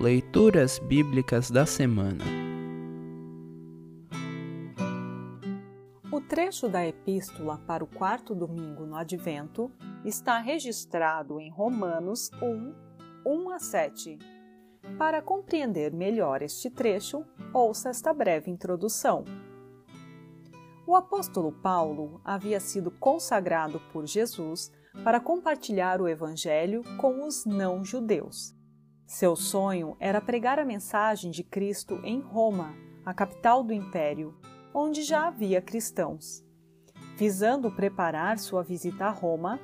Leituras Bíblicas da Semana. O trecho da Epístola para o quarto domingo no Advento está registrado em Romanos 1, 1 a 7. Para compreender melhor este trecho, ouça esta breve introdução. O apóstolo Paulo havia sido consagrado por Jesus para compartilhar o Evangelho com os não-judeus. Seu sonho era pregar a mensagem de Cristo em Roma, a capital do império, onde já havia cristãos. Visando preparar sua visita a Roma,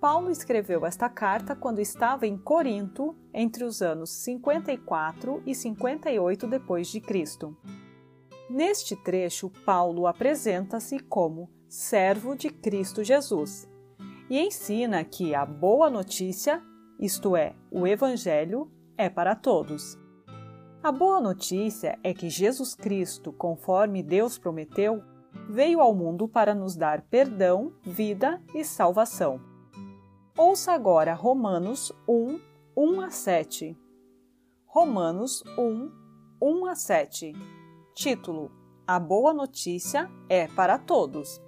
Paulo escreveu esta carta quando estava em Corinto, entre os anos 54 e 58 depois de Cristo. Neste trecho, Paulo apresenta-se como servo de Cristo Jesus e ensina que a boa notícia, isto é, o evangelho, é para todos. A boa notícia é que Jesus Cristo, conforme Deus prometeu, veio ao mundo para nos dar perdão, vida e salvação. Ouça agora Romanos 1, 1 a 7. Romanos 1, 1 a 7. Título: A boa notícia é para todos.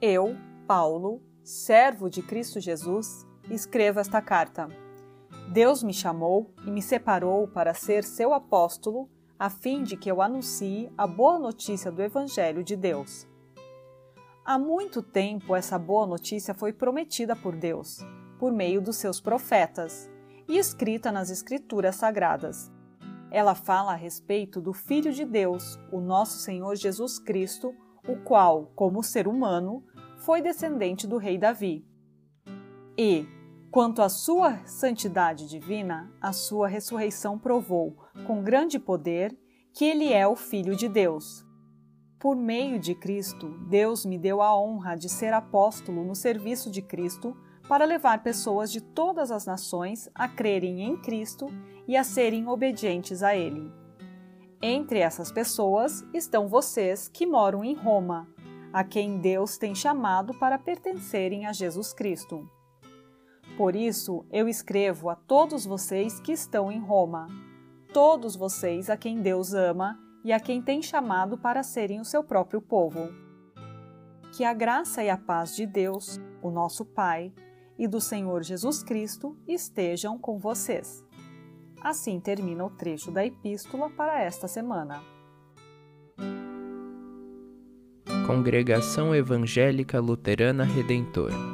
Eu, Paulo, servo de Cristo Jesus, escrevo esta carta Deus me chamou e me separou para ser seu apóstolo, a fim de que eu anuncie a boa notícia do Evangelho de Deus. Há muito tempo essa boa notícia foi prometida por Deus, por meio dos seus profetas, e escrita nas Escrituras Sagradas. Ela fala a respeito do Filho de Deus, o nosso Senhor Jesus Cristo, o qual, como ser humano, foi descendente do rei Davi. E, Quanto à sua santidade divina, a sua ressurreição provou, com grande poder, que ele é o Filho de Deus. Por meio de Cristo, Deus me deu a honra de ser apóstolo no serviço de Cristo para levar pessoas de todas as nações a crerem em Cristo e a serem obedientes a Ele. Entre essas pessoas estão vocês que moram em Roma, a quem Deus tem chamado para pertencerem a Jesus Cristo. Por isso eu escrevo a todos vocês que estão em Roma, todos vocês a quem Deus ama e a quem tem chamado para serem o seu próprio povo. Que a graça e a paz de Deus, o nosso Pai, e do Senhor Jesus Cristo estejam com vocês. Assim termina o trecho da epístola para esta semana. Congregação Evangélica Luterana Redentor